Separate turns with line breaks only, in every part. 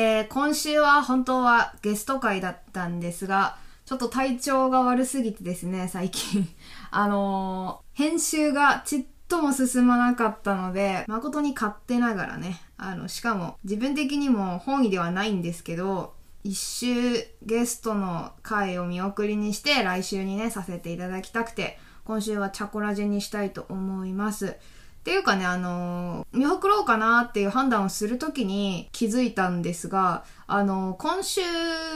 えー、今週は本当はゲスト会だったんですが、ちょっと体調が悪すぎてですね、最近。あのー、編集がちっとも進まなかったので、誠に勝手ながらね、あの、しかも自分的にも本意ではないんですけど、一周ゲストの回を見送りにして来週にね、させていただきたくて、今週はチャコラジにしたいと思います。っていうかね、あのー、見送ろうかなっていう判断をするときに気づいたんですが、あのー、今週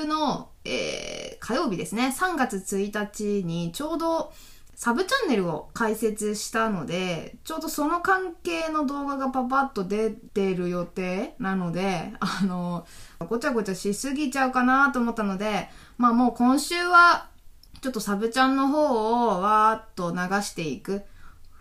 の、えー、火曜日ですね、3月1日にちょうどサブチャンネルを開設したので、ちょうどその関係の動画がパパッと出てる予定なので、あのー、ごちゃごちゃしすぎちゃうかなと思ったので、まあもう今週は、ちょっとサブチャンの方をわーっと流していく。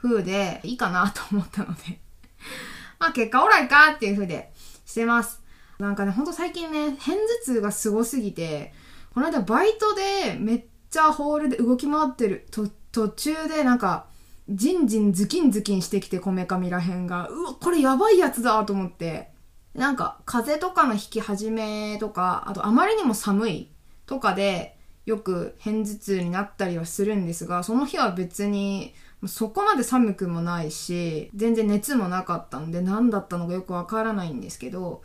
風でいいかなと思ったので まあ結果オーライかっていう風でしてます。なんかね、ほんと最近ね、片頭痛がすごすぎて、この間バイトでめっちゃホールで動き回ってる途中でなんか、ジンジンズキンズキンしてきてこめかみらへんが、うわ、これやばいやつだと思って、なんか風邪とかの引き始めとか、あとあまりにも寒いとかで、よく片頭痛になったりはするんですが、その日は別にそこまで寒くもないし、全然熱もなかったんで何だったのかよくわからないんですけど、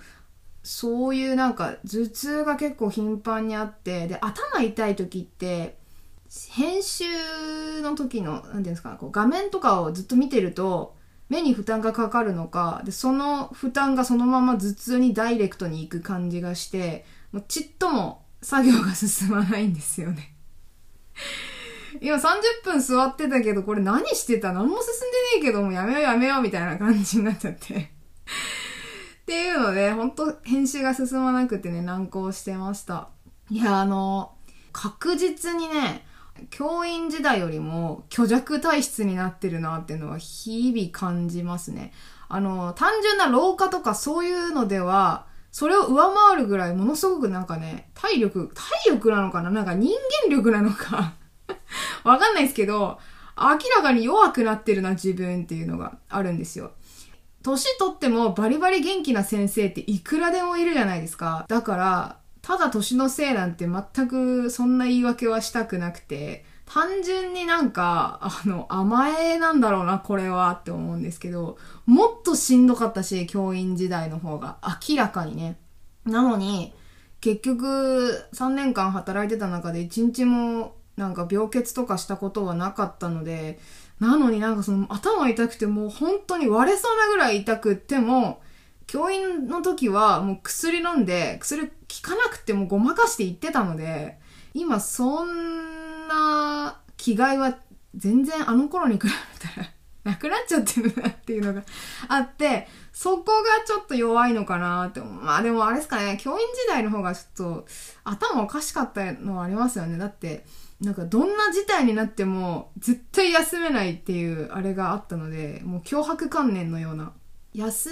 そういうなんか頭痛が結構頻繁にあって、で、頭痛い時って、編集の時の、何ていうんですか、こう画面とかをずっと見てると、目に負担がかかるのか、で、その負担がそのまま頭痛にダイレクトに行く感じがして、もうちっとも作業が進まないんですよね。今30分座ってたけど、これ何してた？何も進んでねえけど、もうやめようやめようみたいな感じになっちゃってっていうので、ほんと編集が進まなくてね、難航してました。いや、あの、確実にね、教員時代よりも虚弱体質になってるなっていうのは日々感じますね。あの、単純な老化とかそういうのでは、それを上回るぐらいものすごくなんかね、体力、体力なのかな？なんか人間力なのかわかんないですけど、明らかに弱くなってるな、自分っていうのがあるんですよ。年取ってもバリバリ元気な先生っていくらでもいるじゃないですか。だから、ただ年のせいなんて全くそんな言い訳はしたくなくて、単純になんか、あの、甘えなんだろうな、これはって思うんですけど、もっとしんどかったし、教員時代の方が、明らかにね。なのに、結局、3年間働いてた中で1日もなんか病欠とかしたことはなかったので、なのになんかその頭痛くてもう本当に割れそうなぐらい痛くっても、教員の時はもう薬飲んで、薬効かなくてもごまかして言ってたので、今そんな気概は全然あの頃に比べたら なくなっちゃってるなっていうのがあって、そこがちょっと弱いのかなってまあでもあれですかね、教員時代の方がちょっと頭おかしかったのはありますよね。だって、なんかどんな事態になっても絶対休めないっていうあれがあったので、もう脅迫観念のような、休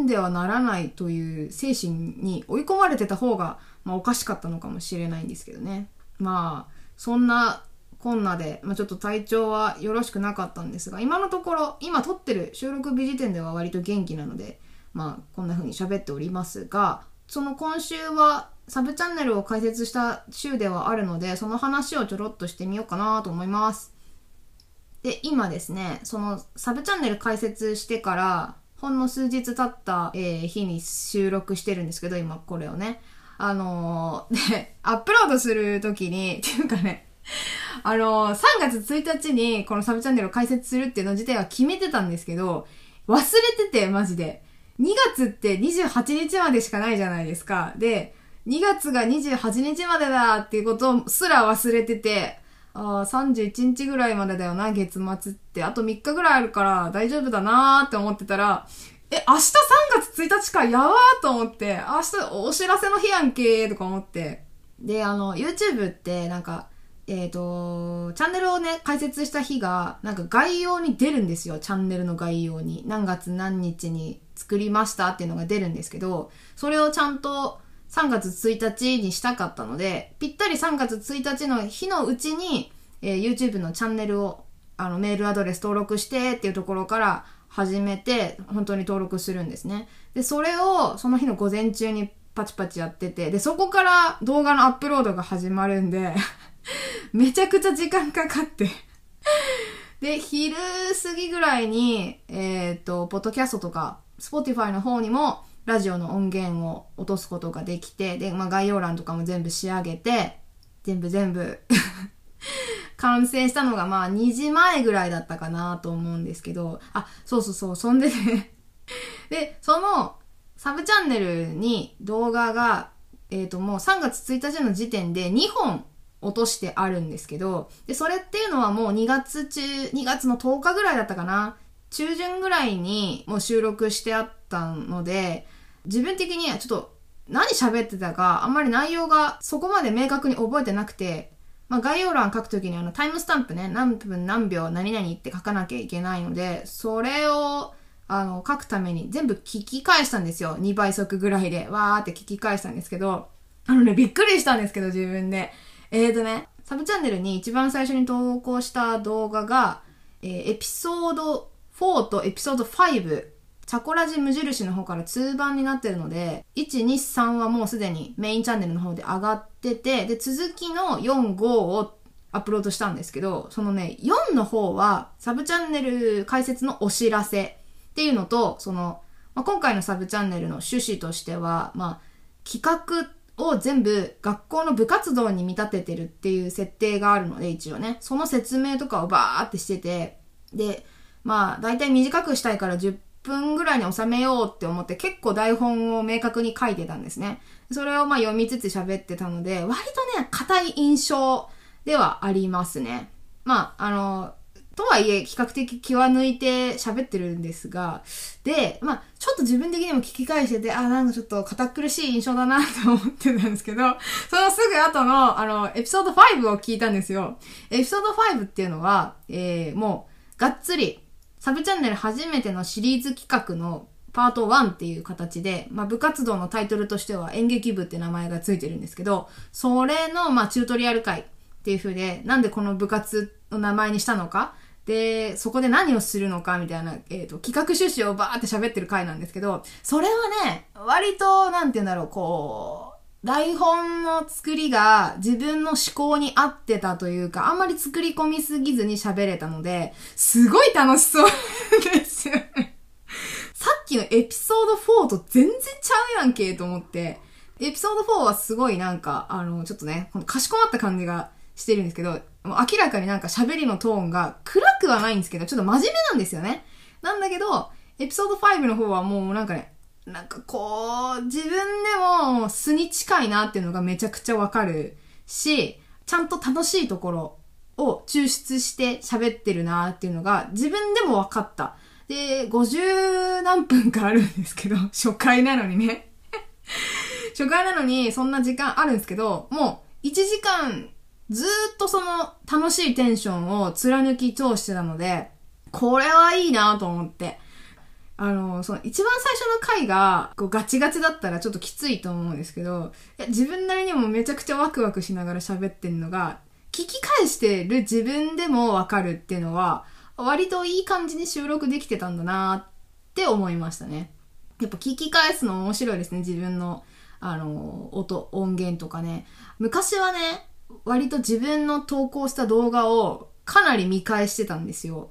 んではならないという精神に追い込まれてた方が、まあおかしかったのかもしれないんですけどね。まあ、そんなこんなで、まあ、ちょっと体調はよろしくなかったんですが、今のところ、今撮ってる収録日時点では割と元気なので、まあ、こんな風に喋っておりますが、その今週はサブチャンネルを開設した週ではあるので、その話をちょろっとしてみようかなと思います。で、今ですね、そのサブチャンネル開設してから、ほんの数日経った、え、日に収録してるんですけど、今これをね。あのー、で、アップロードするときに、っていうかね、あのー、3月1日にこのサブチャンネルを開設するっていうの自体は決めてたんですけど、忘れてて、マジで。2月って28日までしかないじゃないですか。で、2月が28日までだっていうことすら忘れてて、ああ、31日ぐらいまでだよな、月末って。あと3日ぐらいあるから大丈夫だなーって思ってたら、え、明日3月1日か、やばーと思って、明日お知らせの日やんけーとか思って。で、あの、YouTube ってなんか、えっ、ー、と、チャンネルをね、開設した日が、なんか概要に出るんですよ。チャンネルの概要に。何月何日に作りましたっていうのが出るんですけど、それをちゃんと3月1日にしたかったので、ぴったり3月1日の日のうちに、えー、YouTube のチャンネルを、あの、メールアドレス登録してっていうところから始めて、本当に登録するんですね。で、それをその日の午前中にパチパチやってて、で、そこから動画のアップロードが始まるんで めちゃくちゃ時間かかってで、昼過ぎぐらいに、えっ、ー、と、ポッドキャストとか、スポティファイの方にも、ラジオの音源を落とすことができて、で、まあ、概要欄とかも全部仕上げて、全部全部 完成したのがまあ2時前ぐらいだったかなと思うんですけど、あ、そうそうそう、そんでね で、そのサブチャンネルに動画が、えっ、ー、ともう3月1日の時点で2本落としてあるんですけど、で、それっていうのはもう2月中、2月の10日ぐらいだったかな。中旬ぐらいにもう収録してあったので、自分的にはちょっと何喋ってたかあんまり内容がそこまで明確に覚えてなくて、まあ、概要欄書くときにあのタイムスタンプね、何分何秒何々って書かなきゃいけないので、それをあの書くために全部聞き返したんですよ。2倍速ぐらいでわーって聞き返したんですけど、あのね、びっくりしたんですけど自分で。えーとね、サブチャンネルに一番最初に投稿した動画が、えー、エピソード4とエピソード5、チャコラジ無印の方から通版になってるので、1、2、3はもうすでにメインチャンネルの方で上がってて、で、続きの4、5をアップロードしたんですけど、そのね、4の方は、サブチャンネル解説のお知らせっていうのと、その、まあ、今回のサブチャンネルの趣旨としては、まあ、企画を全部学校の部活動に見立ててるっていう設定があるので、一応ね、その説明とかをバーってしてて、で、まあ、大体短くしたいから10分ぐらいに収めようって思って結構台本を明確に書いてたんですね。それをまあ読みつつ喋ってたので、割とね、硬い印象ではありますね。まあ、あの、とはいえ、比較的気は抜いて喋ってるんですが、で、まあ、ちょっと自分的にも聞き返してて、あ、なんかちょっと堅苦しい印象だなと思ってたんですけど、そのすぐ後の、あの、エピソード5を聞いたんですよ。エピソード5っていうのは、えー、もう、がっつり、サブチャンネル初めてのシリーズ企画のパート1っていう形で、まあ、部活動のタイトルとしては演劇部って名前がついてるんですけど、それの、まあ、チュートリアル会っていう風で、なんでこの部活の名前にしたのか、で、そこで何をするのかみたいな、えっ、ー、と、企画趣旨をバーって喋ってる回なんですけど、それはね、割と、なんて言うんだろう、こう、台本の作りが自分の思考に合ってたというか、あんまり作り込みすぎずに喋れたので、すごい楽しそうですよね。さっきのエピソード4と全然ちゃうやんけ、と思って。エピソード4はすごいなんか、あの、ちょっとね、かしこまった感じがしてるんですけど、もう明らかになんか喋りのトーンが暗くはないんですけど、ちょっと真面目なんですよね。なんだけど、エピソード5の方はもうなんかね、なんかこう、自分でも素に近いなっていうのがめちゃくちゃわかるし、ちゃんと楽しいところを抽出して喋ってるなっていうのが自分でも分かった。で、50何分かあるんですけど、初回なのにね。初回なのにそんな時間あるんですけど、もう1時間ずっとその楽しいテンションを貫き通してたので、これはいいなと思って。あの、その一番最初の回がこうガチガチだったらちょっときついと思うんですけど、いや自分なりにもめちゃくちゃワクワクしながら喋ってんのが、聞き返してる自分でもわかるっていうのは、割といい感じに収録できてたんだなって思いましたね。やっぱ聞き返すの面白いですね、自分の、あの、音、音源とかね。昔はね、割と自分の投稿した動画をかなり見返してたんですよ。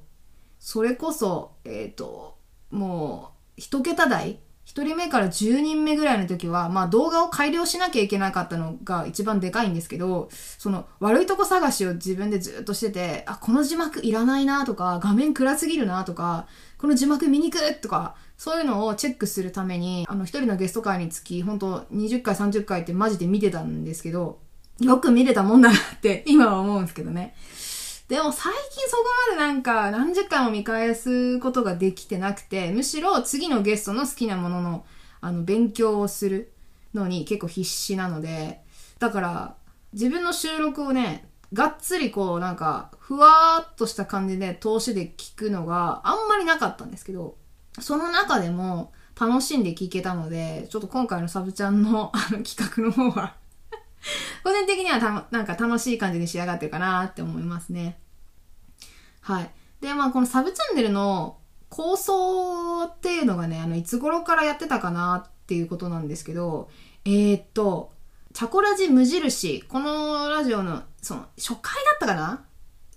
それこそ、えっ、ー、と、もう、一桁台？一人目から10人目ぐらいの時は、まあ動画を改良しなきゃいけなかったのが一番でかいんですけど、その悪いとこ探しを自分でずっとしてて、あ、この字幕いらないなとか、画面暗すぎるなとか、この字幕見にくいとか、そういうのをチェックするために、あの一人のゲスト会につき、本当20回30回ってマジで見てたんですけど、よく見れたもんだなって今は思うんですけどね。でも最近そこまでなんか何十回も見返すことができてなくて、むしろ次のゲストの好きなもののあの勉強をするのに結構必死なので、だから自分の収録をね、がっつりこうなんかふわーっとした感じで通しで聞くのがあんまりなかったんですけど、その中でも楽しんで聞けたので、ちょっと今回のサブちゃんのあの企画の方は 個人的にはたなんか楽しい感じに仕上がってるかなって思いますね。はい。で、まあこのサブチャンネルの構想っていうのがね、あの、いつ頃からやってたかなっていうことなんですけど、えー、っと、チャコラジ無印、このラジオの、その、初回だったかな？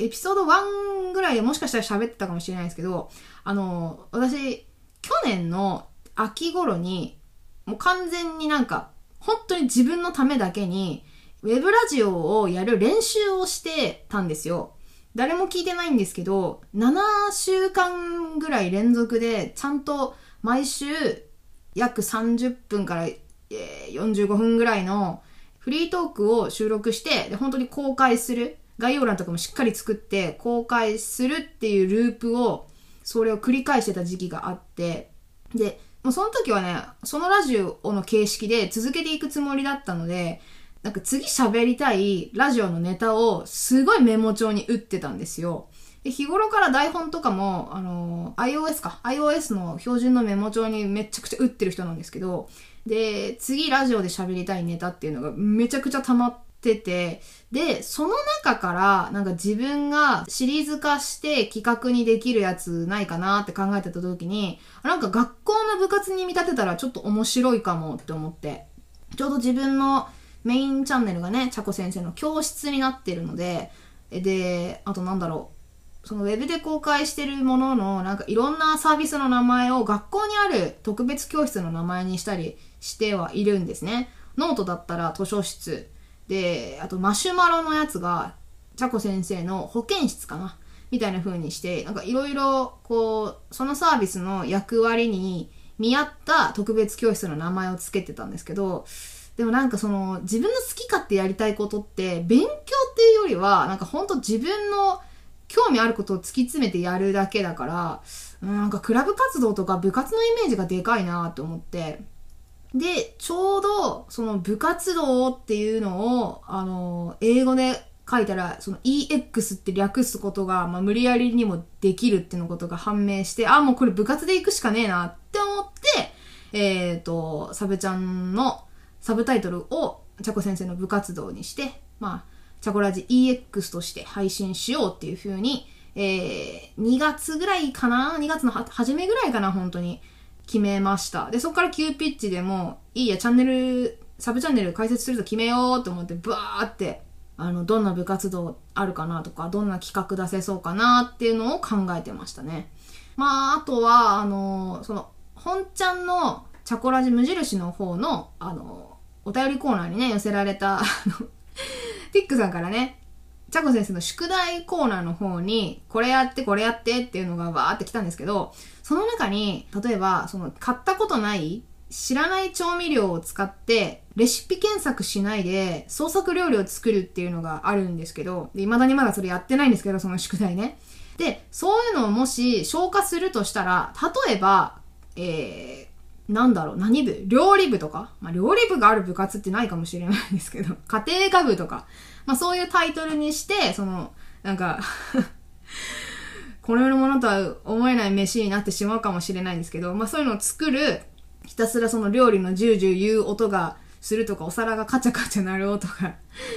エピソード1ぐらいでもしかしたら喋ってたかもしれないですけど、あの、私、去年の秋頃に、もう完全になんか、本当に自分のためだけに、ウェブラジオをやる練習をしてたんですよ。誰も聞いてないんですけど、7週間ぐらい連続で、ちゃんと毎週約30分から45分ぐらいのフリートークを収録して、で本当に公開する。概要欄とかもしっかり作って公開するっていうループを、それを繰り返してた時期があって、で、もうその時はね、そのラジオの形式で続けていくつもりだったので、なんか次喋りたいラジオのネタをすごいメモ帳に打ってたんですよ。で日頃から台本とかも、あのー、iOS か。iOS の標準のメモ帳にめちゃくちゃ打ってる人なんですけど、で、次ラジオで喋りたいネタっていうのがめちゃくちゃ溜まってて、で、その中から、なんか自分がシリーズ化して企画にできるやつないかなって考えてた時に、なんか学校の部活に見立てたらちょっと面白いかもって思って、ちょうど自分のメインチャンネルがね、ちゃこ先生の教室になってるので、で、あとなんだろう。そのウェブで公開してるものの、なんかいろんなサービスの名前を学校にある特別教室の名前にしたりしてはいるんですね。ノートだったら図書室。で、あとマシュマロのやつが、ちゃこ先生の保健室かなみたいな風にして、なんかいろいろ、こう、そのサービスの役割に見合った特別教室の名前を付けてたんですけど、でもなんかその自分の好き勝手やりたいことって勉強っていうよりはなんかほんと自分の興味あることを突き詰めてやるだけだからなんかクラブ活動とか部活のイメージがでかいなと思って。でちょうどその部活動っていうのをあの英語で書いたらその EX って略すことが、まあ、無理やりにもできるっていうのことが判明してあもうこれ部活で行くしかねえなって思ってえっ、ー、とサブちゃんのサブタイトルをチャコ先生の部活動にして、まあ、チャコラジ EX として配信しようっていう風に、えー、2月ぐらいかな ?2 月の初めぐらいかな本当に決めました。で、そこから急ピッチでも、いいや、チャンネル、サブチャンネル開設すると決めようと思って、ブワーって、あの、どんな部活動あるかなとか、どんな企画出せそうかなっていうのを考えてましたね。まあ、あとは、あの、その、本ちゃんのチャコラジ無印の方の、あの、お便りコーナーにね、寄せられた、あの、ピックさんからね、チャコ先生の宿題コーナーの方に、これやって、これやってっていうのがわーって来たんですけど、その中に、例えば、その、買ったことない、知らない調味料を使って、レシピ検索しないで、創作料理を作るっていうのがあるんですけど、未だにまだそれやってないんですけど、その宿題ね。で、そういうのをもし消化するとしたら、例えば、えー、なんだろう、何部？料理部とか？まあ、料理部がある部活ってないかもしれないんですけど、家庭科部とか、まあ、そういうタイトルにして、その、なんか この世のものとは思えない飯になってしまうかもしれないんですけど、まあ、そういうのを作る、ひたすらその料理のジュージュー言う音がするとか、お皿がカチャカチャ鳴る音が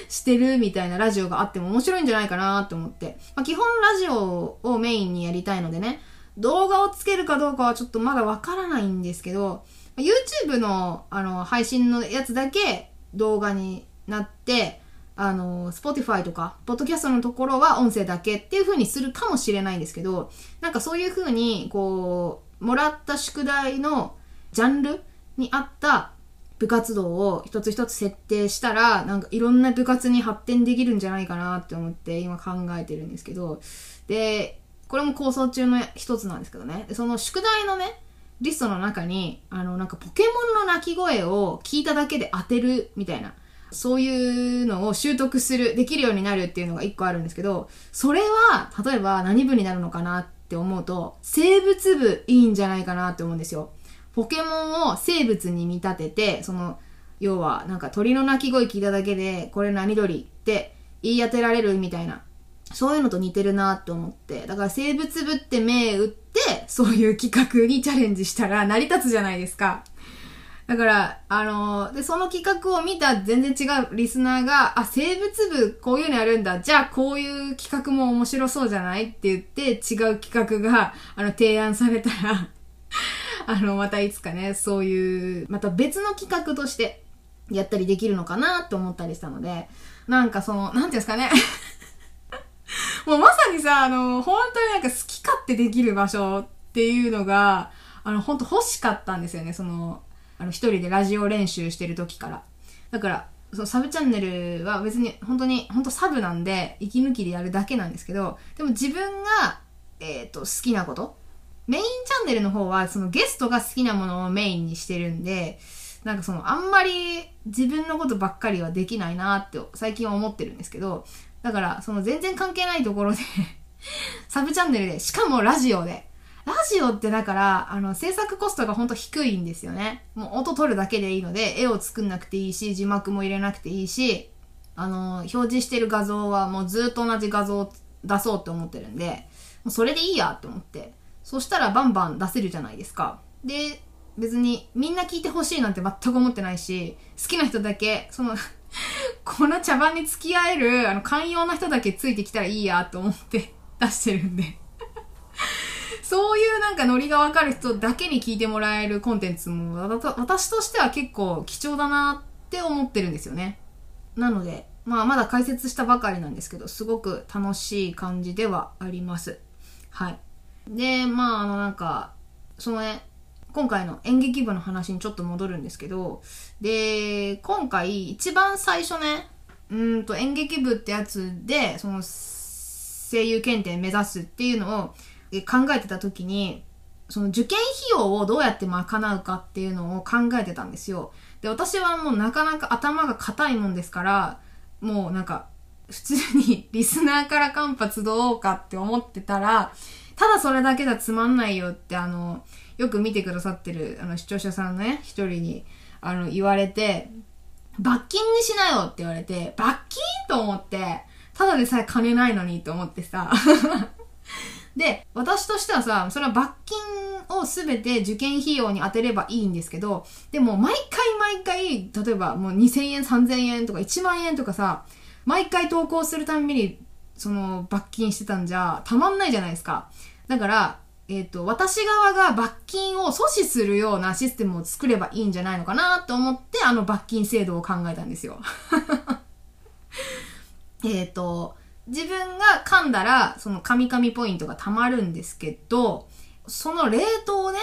してるみたいなラジオがあっても面白いんじゃないかなと思って。まあ、基本ラジオをメインにやりたいのでね、動画をつけるかどうかはちょっとまだわからないんですけど、YouTube のあの配信のやつだけ動画になって、あの、Spotify とか、ポッドキャストのところは音声だけっていう風にするかもしれないんですけど、なんかそういう風に、こう、もらった宿題のジャンルに合った部活動を一つ一つ設定したら、なんかいろんな部活に発展できるんじゃないかなって思って今考えてるんですけど、で、これも構想中の一つなんですけどね。その宿題のね、リストの中に、あの、なんかポケモンの鳴き声を聞いただけで当てるみたいな、そういうのを習得する、できるようになるっていうのが一個あるんですけど、それは、例えば何部になるのかなって思うと、生物部いいんじゃないかなって思うんですよ。ポケモンを生物に見立てて、その、要は、なんか鳥の鳴き声聞いただけで、これ何鳥って言い当てられるみたいなそういうのと似てるなって思って。だから生物部って目打って、そういう企画にチャレンジしたら成り立つじゃないですか。だから、あのー、で、その企画を見た全然違うリスナーが、あ、生物部こういうのやるんだ。じゃあこういう企画も面白そうじゃないって言って違う企画が、あの、提案されたら あの、またいつかね、そういう、また別の企画としてやったりできるのかなって思ったりしたので、なんかその、なんていうんですかね。もうまさにさ、あの、本当になんか好き勝手できる場所っていうのが、あの、本当欲しかったんですよね。その、あの、一人でラジオ練習してる時から。だから、そのサブチャンネルは別に本当に、本当サブなんで、息抜きでやるだけなんですけど、でも自分が、えっ、ー、と、好きなことメインチャンネルの方は、そのゲストが好きなものをメインにしてるんで、なんかその、あんまり自分のことばっかりはできないなって最近は思ってるんですけど、だから、その全然関係ないところで サブチャンネルで、しかもラジオで。ラジオってだから、あの、制作コストがほんと低いんですよね。もう音取るだけでいいので、絵を作んなくていいし、字幕も入れなくていいし、あの、表示してる画像はもうずっと同じ画像を出そうって思ってるんで、もうそれでいいやって思って。そしたらバンバン出せるじゃないですか。で、別にみんな聞いてほしいなんて全く思ってないし、好きな人だけ、その この茶番に付き合える、あの、寛容な人だけついてきたらいいやと思って出してるんでそういうなんかノリがわかる人だけに聞いてもらえるコンテンツも、私としては結構貴重だなって思ってるんですよね。なので、まあまだ解説したばかりなんですけど、すごく楽しい感じではあります。はい。で、まああのなんか、そのね、今回の演劇部の話にちょっと戻るんですけど、で、今回一番最初ね、うんと演劇部ってやつで、その声優検定目指すっていうのを考えてた時に、その受験費用をどうやって賄うかっていうのを考えてたんですよ。で、私はもうなかなか頭が硬いもんですから、もうなんか、普通にリスナーから間髪集おうかって思ってたら、ただそれだけじゃつまんないよってあの、よく見てくださってる、あの、視聴者さんのね、一人に、あの、言われて、罰金にしなよって言われて、罰金と思って、ただでさえ金ないのにと思ってさ。で、私としてはさ、それは罰金をすべて受験費用に当てればいいんですけど、でも毎回毎回、例えばもう2000円、3000円とか1万円とかさ、毎回投稿するたんびに、その罰金してたんじゃ、たまんないじゃないですか。だから、えっ、ー、と、私側が罰金を阻止するようなシステムを作ればいいんじゃないのかなと思って、あの罰金制度を考えたんですよ。えっと、自分が噛んだら、その噛み噛みポイントが貯まるんですけど、その冷凍をね、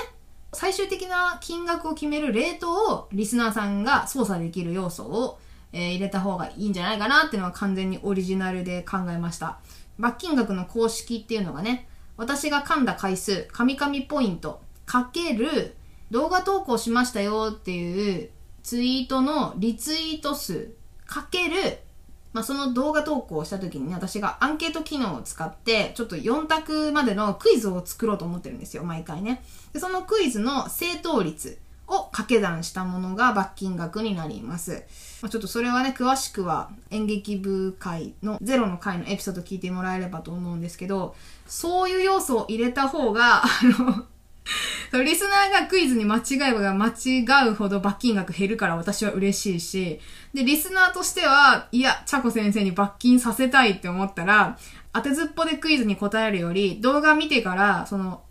最終的な金額を決める冷凍をリスナーさんが操作できる要素を、えー、入れた方がいいんじゃないかなっていうのは完全にオリジナルで考えました。罰金額の公式っていうのがね、私が噛んだ回数、カミカミポイント、かける、動画投稿しましたよっていうツイートのリツイート数、かける、まあ、その動画投稿した時にね、私がアンケート機能を使って、ちょっと4択までのクイズを作ろうと思ってるんですよ、毎回ね。で、そのクイズの正答率を掛け算したものが罰金額になります。まあ、ちょっとそれはね、詳しくは演劇部会のゼロの回のエピソード聞いてもらえればと思うんですけど、そういう要素を入れた方が、あのリスナーがクイズに間違えば間違うほど罰金額減るから私は嬉しいし、で、リスナーとしては、いや、チャコ先生に罰金させたいって思ったら、当てずっぽでクイズに答えるより、動画見てから、その、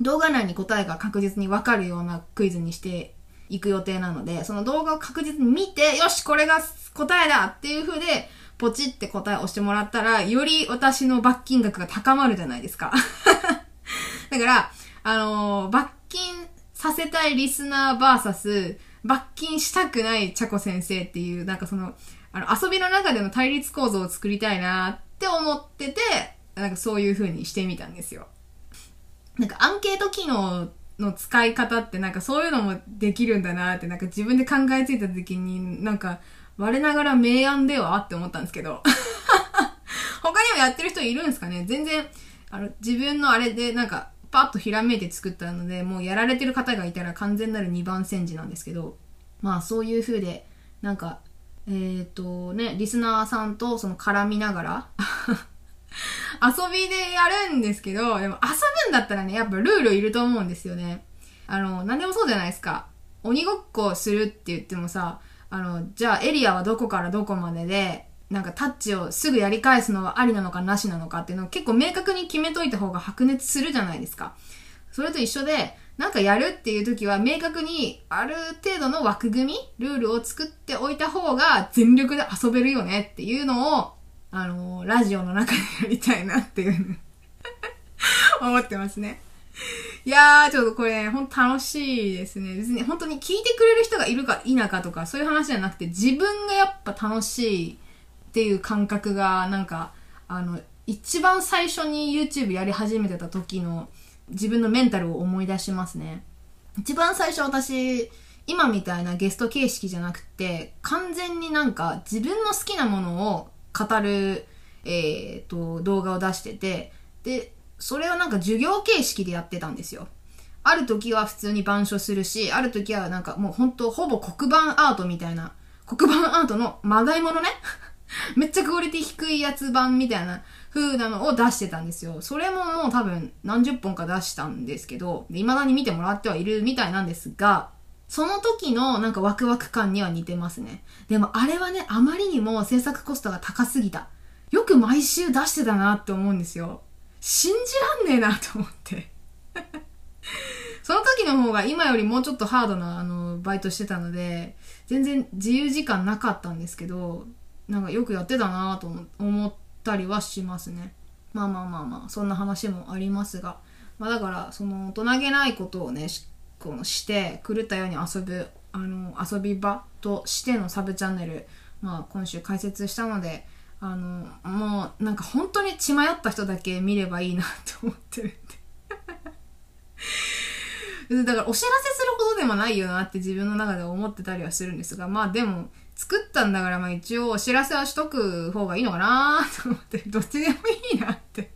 動画内に答えが確実にわかるようなクイズにしていく予定なので、その動画を確実に見て、よし、これが答えだっていう風で、ポチって答えを押してもらったら、より私の罰金額が高まるじゃないですか。だから、あのー、罰金させたいリスナーバーサス、罰金したくないチャコ先生っていう、なんかその、あの、遊びの中での対立構造を作りたいなって思ってて、なんかそういう風にしてみたんですよ。なんかアンケート機能の使い方ってなんかそういうのもできるんだなってなんか自分で考えついた時になんか我ながら明暗ではって思ったんですけど。他にもやってる人いるんですかね？全然、あの、自分のあれでなんか、パッとひらめいて作ったので、もうやられてる方がいたら完全なる2番煎じなんですけど、まあそういう風で、なんか、えっ、ー、とね、リスナーさんとその絡みながら 遊びでやるんですけど、でも遊ぶんだったらね、やっぱルールいると思うんですよね。あの、何でもそうじゃないですか。鬼ごっこするって言ってもさ、あの、じゃあエリアはどこからどこまでで、なんかタッチをすぐやり返すのはありなのかなしなのかっていうのを結構明確に決めといた方が白熱するじゃないですか。それと一緒で、なんかやるっていう時は明確にある程度の枠組み、ルールを作っておいた方が全力で遊べるよねっていうのを、あのー、ラジオの中でやりたいなっていう 思ってますね。いやー、ちょっとこれ、ほんと楽しいですね。別に本当に聞いてくれる人がいるか否かとか、そういう話じゃなくて、自分がやっぱ楽しいっていう感覚が、なんか、あの、一番最初に YouTube やり始めてた時の自分のメンタルを思い出しますね。一番最初私、今みたいなゲスト形式じゃなくて、完全になんか自分の好きなものを語る、え、ー、と、動画を出してて、で、それをなんか授業形式でやってたんですよ。ある時は普通に板書するし、ある時はなんかもう本当ほぼ黒板アートみたいな、黒板アートのまがいものね めっちゃクオリティ低いやつ版みたいな風なのを出してたんですよ。それももう多分何十本か出したんですけど、未だに見てもらってはいるみたいなんですが、その時のなんかワクワク感には似てますね。でもあれはね、あまりにも制作コストが高すぎた。よく毎週出してたなって思うんですよ。信じらんねえなと思って その時の方が今よりもうちょっとハードなあのバイトしてたので、全然自由時間なかったんですけど、なんかよくやってたなと思ったりはしますね。まあまあまあまあ、そんな話もありますが。まあだから、その大人げないことをね、このして、狂ったように遊ぶ、あの、遊び場としてのサブチャンネル、まあ今週開設したので、あの、もうなんか本当に血迷った人だけ見ればいいなって思ってるんで。だからお知らせするほどでもないよなって自分の中で思ってたりはするんですが、まあでも、作ったんだからまあ一応お知らせはしとく方がいいのかなと思って、どっちでもいいなって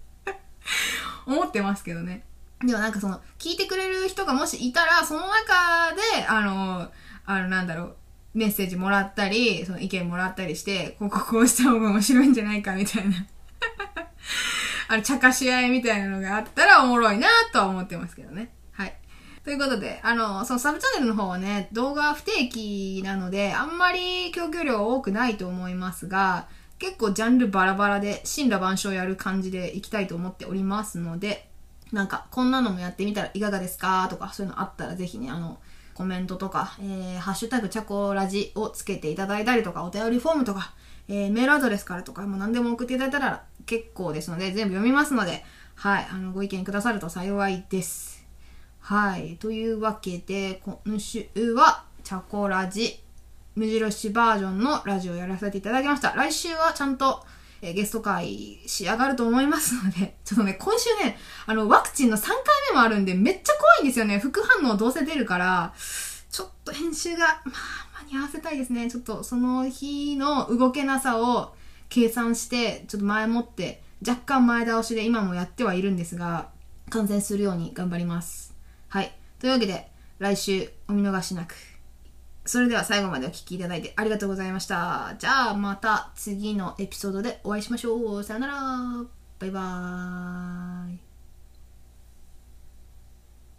思ってますけどね。でもなんかその、聞いてくれる人がもしいたら、その中で、あの、あのなんだろう、メッセージもらったり、その意見もらったりして、こここうした方が面白いんじゃないかみたいな あの、茶化し合いみたいなのがあったらおもろいなとは思ってますけどね。ということで、あの、そのサブチャンネルの方はね、動画不定期なので、あんまり供給量多くないと思いますが、結構ジャンルバラバラで、神羅万象やる感じでいきたいと思っておりますので、なんか、こんなのもやってみたらいかがですか？とか、そういうのあったらぜひね、あの、コメントとか、えー、ハッシュタグチャコラジをつけていただいたりとか、お便りフォームとか、えー、メールアドレスからとか、もう何でも送っていただいたら結構ですので、全部読みますので、はい、あの、ご意見くださると幸いです。はい、というわけで、今週は、チャコラジ、無印バージョンのラジオをやらせていただきました。来週はちゃんと、えゲスト会仕上がると思いますので、ちょっとね、今週ね、あの、ワクチンの3回目もあるんで、めっちゃ怖いんですよね。副反応どうせ出るから、ちょっと編集が、まあ、間に合わせたいですね。ちょっとその日の動けなさを計算して、ちょっと前もって、若干前倒しで今もやってはいるんですが、完成するように頑張ります。はい。というわけで、来週お見逃しなく。それでは最後までお聴きいただいてありがとうございました。じゃあまた次のエピソードでお会いしましょう。さよなら。バイバーイ。